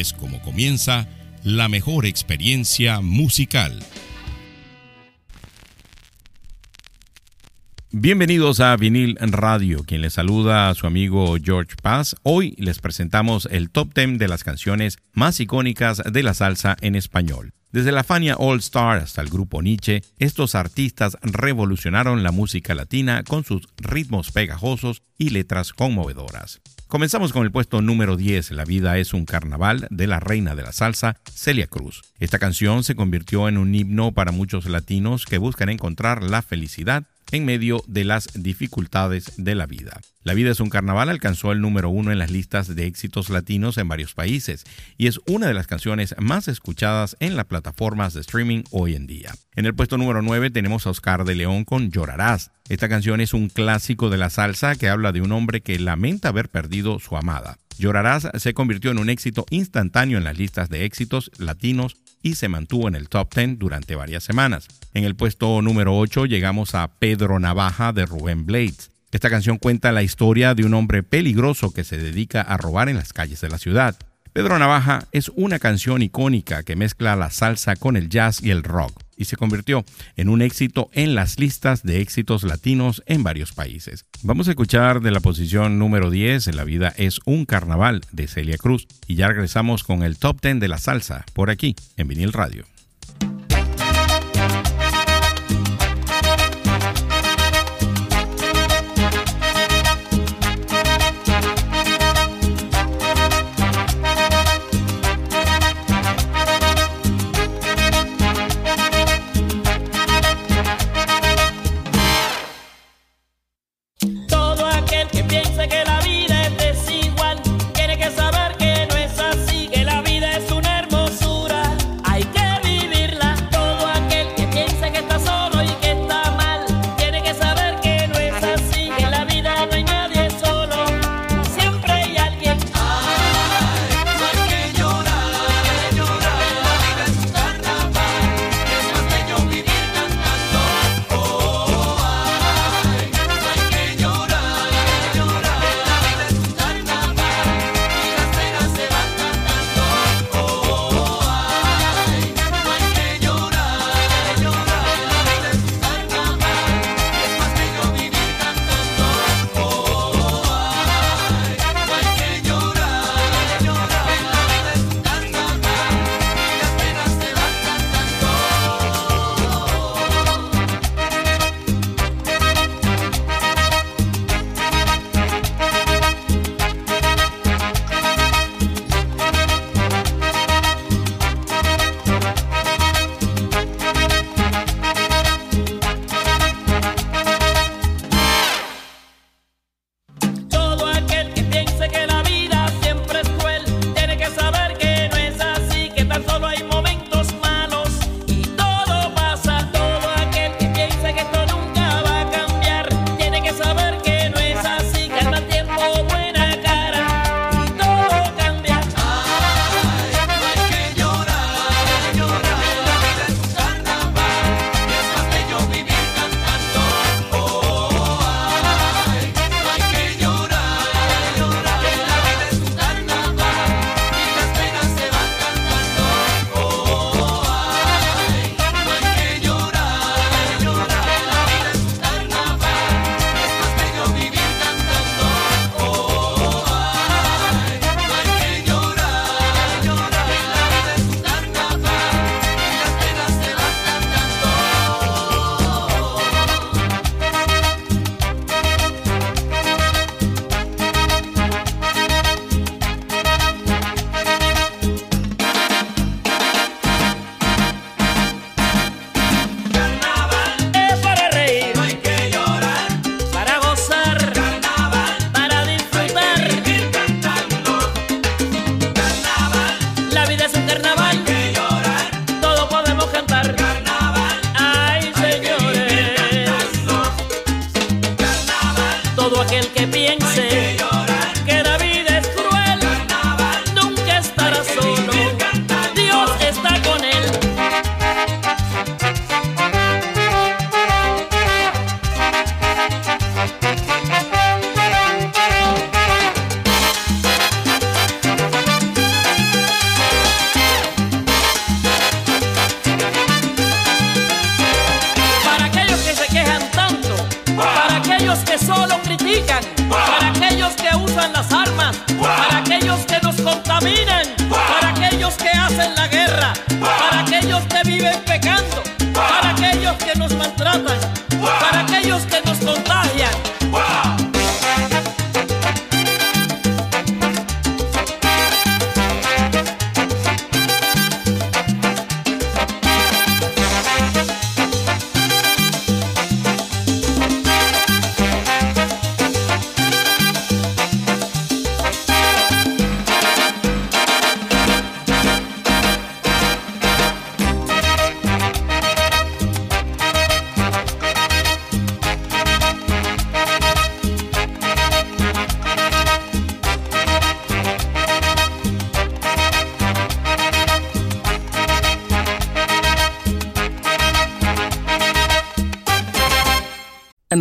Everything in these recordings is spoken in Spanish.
es como comienza la mejor experiencia musical. Bienvenidos a Vinil Radio, quien les saluda a su amigo George Paz. Hoy les presentamos el top 10 de las canciones más icónicas de la salsa en español. Desde la Fania All Star hasta el grupo Nietzsche, estos artistas revolucionaron la música latina con sus ritmos pegajosos y letras conmovedoras. Comenzamos con el puesto número 10, La vida es un carnaval, de la reina de la salsa, Celia Cruz. Esta canción se convirtió en un himno para muchos latinos que buscan encontrar la felicidad en medio de las dificultades de la vida. La vida es un carnaval alcanzó el número uno en las listas de éxitos latinos en varios países y es una de las canciones más escuchadas en las plataformas de streaming hoy en día. En el puesto número 9 tenemos a Oscar de León con Llorarás. Esta canción es un clásico de la salsa que habla de un hombre que lamenta haber perdido su amada. Llorarás se convirtió en un éxito instantáneo en las listas de éxitos latinos y se mantuvo en el top 10 durante varias semanas. En el puesto número 8 llegamos a Pedro Navaja de Rubén Blades. Esta canción cuenta la historia de un hombre peligroso que se dedica a robar en las calles de la ciudad. Pedro Navaja es una canción icónica que mezcla la salsa con el jazz y el rock y se convirtió en un éxito en las listas de éxitos latinos en varios países. Vamos a escuchar de la posición número 10, La vida es un carnaval de Celia Cruz y ya regresamos con el top 10 de la salsa por aquí en vinil radio.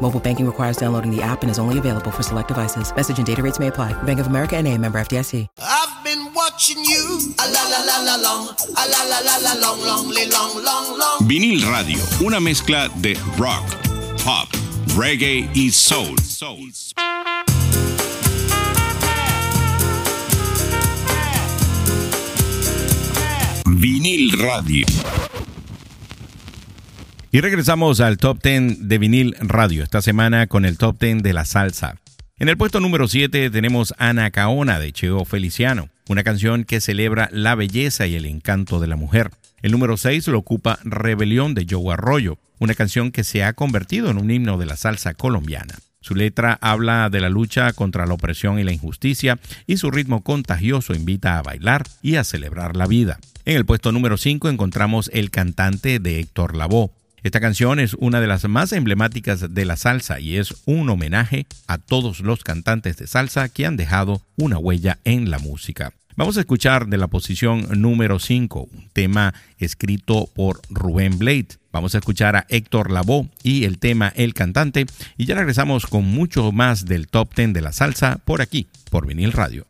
Mobile banking requires downloading the app and is only available for select devices. Message and data rates may apply. Bank of America and a member FDIC. I've been watching you. A la la la la long. A la la la la long, long, long, long, long. Vinil Radio, una mezcla de rock, pop, reggae y soul. soul. Vinil Radio. Y regresamos al top 10 de vinil radio esta semana con el top 10 de la salsa. En el puesto número 7 tenemos Ana Caona de Cheo Feliciano, una canción que celebra la belleza y el encanto de la mujer. El número 6 lo ocupa Rebelión de Joe Arroyo, una canción que se ha convertido en un himno de la salsa colombiana. Su letra habla de la lucha contra la opresión y la injusticia y su ritmo contagioso invita a bailar y a celebrar la vida. En el puesto número 5 encontramos El cantante de Héctor Lavoe, esta canción es una de las más emblemáticas de la salsa y es un homenaje a todos los cantantes de salsa que han dejado una huella en la música. Vamos a escuchar de la posición número 5, un tema escrito por Rubén Blade. Vamos a escuchar a Héctor Lavoe y el tema El Cantante y ya regresamos con mucho más del top 10 de la salsa por aquí, por Vinil Radio.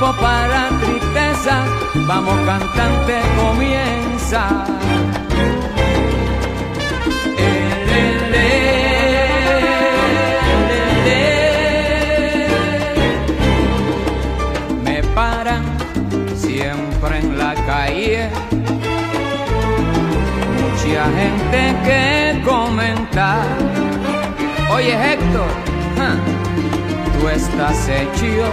para tristeza, vamos cantante, comienza. Me paran siempre en la calle. Mucha gente que comenta Oye Héctor, tú estás hecho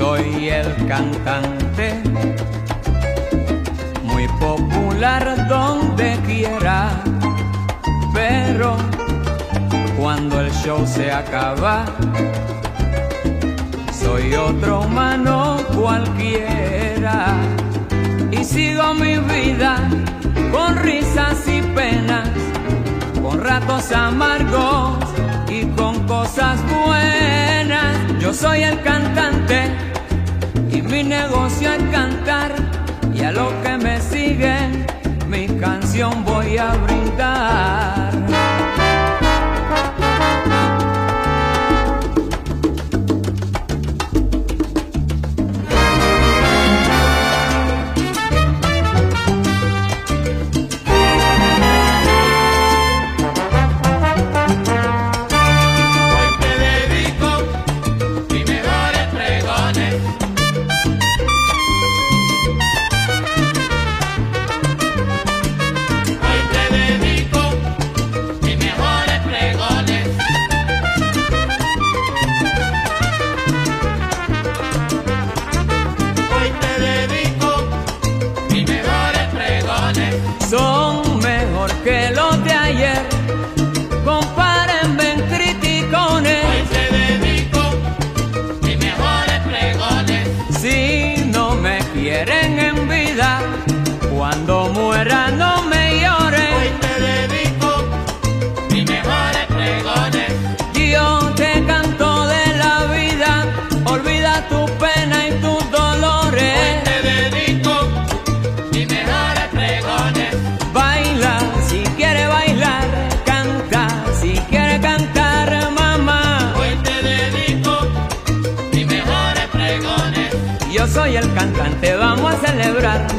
Soy el cantante, muy popular donde quiera, pero cuando el show se acaba, soy otro humano cualquiera y sigo mi vida con risas y penas, con ratos amargos y con cosas buenas. Yo soy el cantante y mi negocio es cantar y a lo que me siguen mi canción voy a brindar.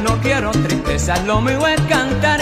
No quiero tristeza, lo mío es cantar.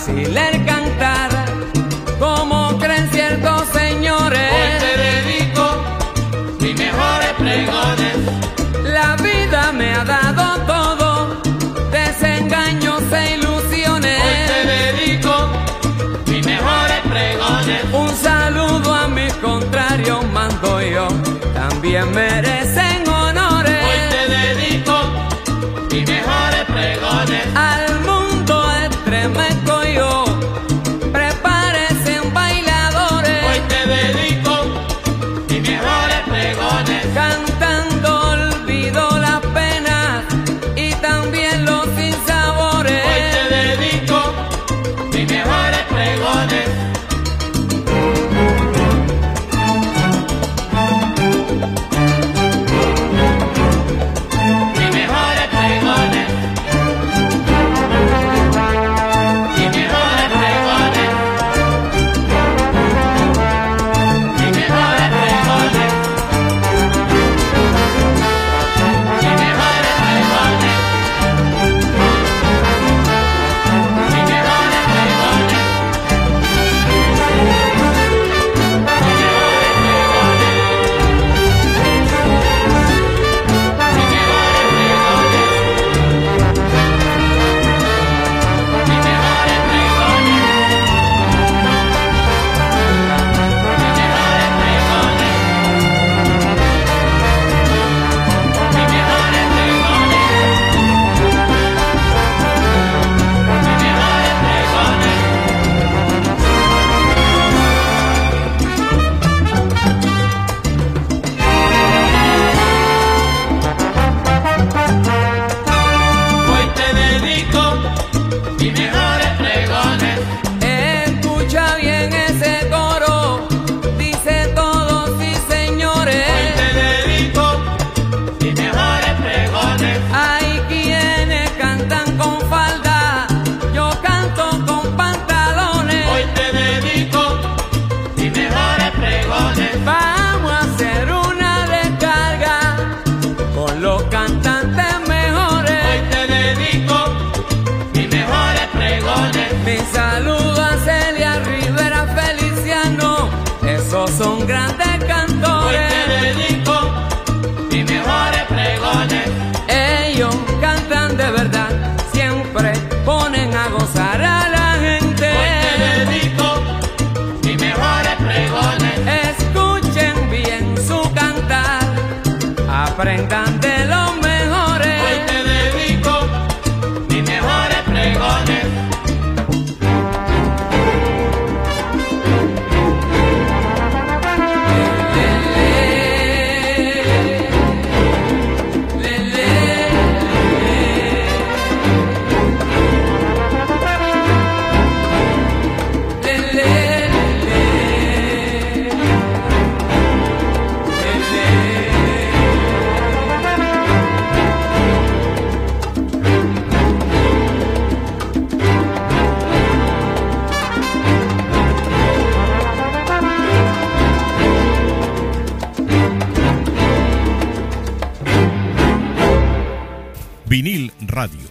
Fácil son grandes.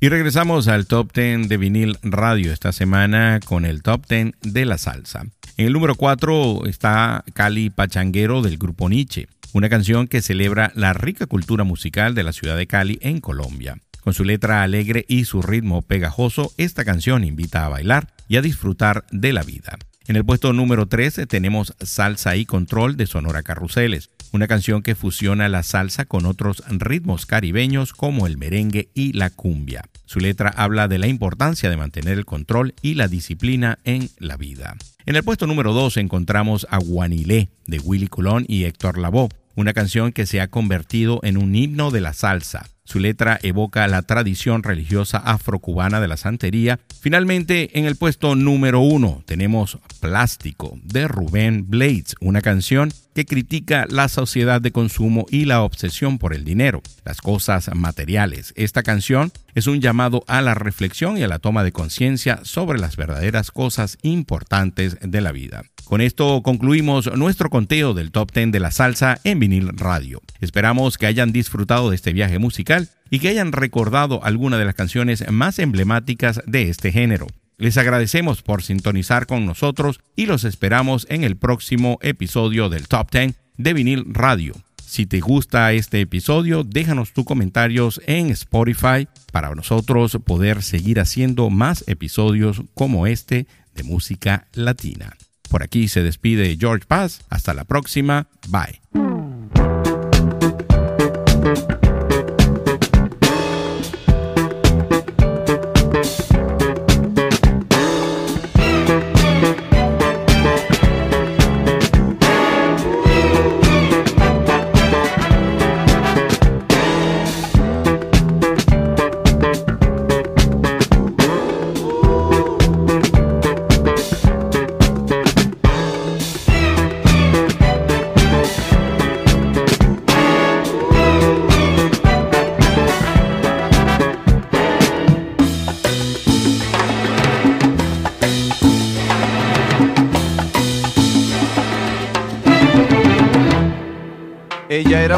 Y regresamos al top 10 de vinil radio esta semana con el top 10 de la salsa. En el número 4 está Cali Pachanguero del grupo Nietzsche, una canción que celebra la rica cultura musical de la ciudad de Cali en Colombia. Con su letra alegre y su ritmo pegajoso, esta canción invita a bailar y a disfrutar de la vida. En el puesto número 13 tenemos Salsa y Control de Sonora Carruseles, una canción que fusiona la salsa con otros ritmos caribeños como el merengue y la cumbia. Su letra habla de la importancia de mantener el control y la disciplina en la vida. En el puesto número 2 encontramos a Guanilé de Willy Colón y Héctor Lavoe, una canción que se ha convertido en un himno de la salsa. Su letra evoca la tradición religiosa afrocubana de la santería. Finalmente, en el puesto número uno tenemos Plástico de Rubén Blades, una canción que critica la sociedad de consumo y la obsesión por el dinero, las cosas materiales. Esta canción es un llamado a la reflexión y a la toma de conciencia sobre las verdaderas cosas importantes de la vida. Con esto concluimos nuestro conteo del top 10 de la salsa en vinil radio. Esperamos que hayan disfrutado de este viaje musical y que hayan recordado alguna de las canciones más emblemáticas de este género. Les agradecemos por sintonizar con nosotros y los esperamos en el próximo episodio del Top 10 de vinil radio. Si te gusta este episodio, déjanos tus comentarios en Spotify para nosotros poder seguir haciendo más episodios como este de música latina. Por aquí se despide George Paz. Hasta la próxima. Bye.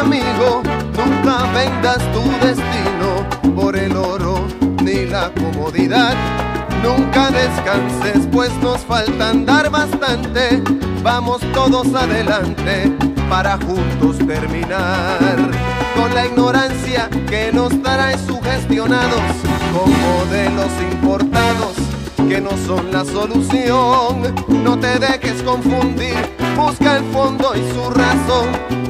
Amigo, nunca vendas tu destino por el oro ni la comodidad. Nunca descanses, pues nos falta andar bastante. Vamos todos adelante para juntos terminar con la ignorancia que nos trae sugestionados con modelos importados que no son la solución. No te dejes confundir, busca el fondo y su razón.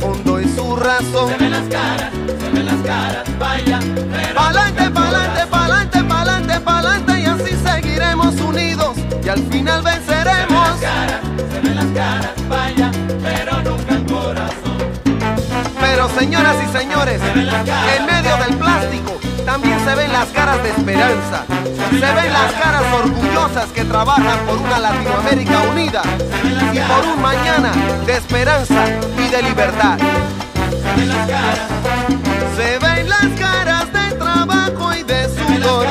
fondo y su razón. Se ven las caras, se ven las caras, vaya, Pa'lante, pa'lante, pa'lante, pa'lante, pa'lante. Y así seguiremos unidos. Y al final venceremos. caras, se ven las caras, vaya, pero nunca el corazón. Pero señoras y señores, en medio del plástico también se ven las caras de esperanza. Se ven las caras orgullosas que trabajan por una Latinoamérica unida y por un mañana de esperanza y de libertad. Se ven las caras de trabajo y de sudor,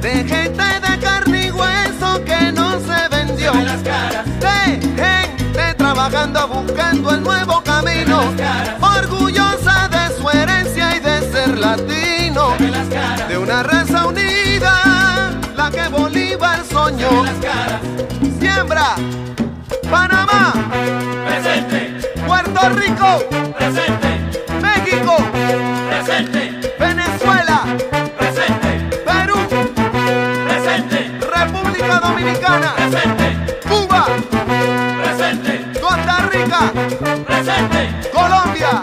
de gente de carne y hueso que no se vendió, de gente trabajando buscando el nuevo camino, orgullosa de su herencia y de ser latino, de una raza unida, la que Bolívar soñó. Siembra, Panamá, Presente, Puerto Rico, presente, México, presente, Venezuela, presente, Perú, presente, República Dominicana, presente, Cuba, presente, Costa Rica, presente, Colombia,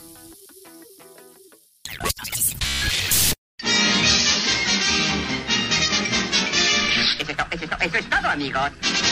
Eso es, todo, amigos.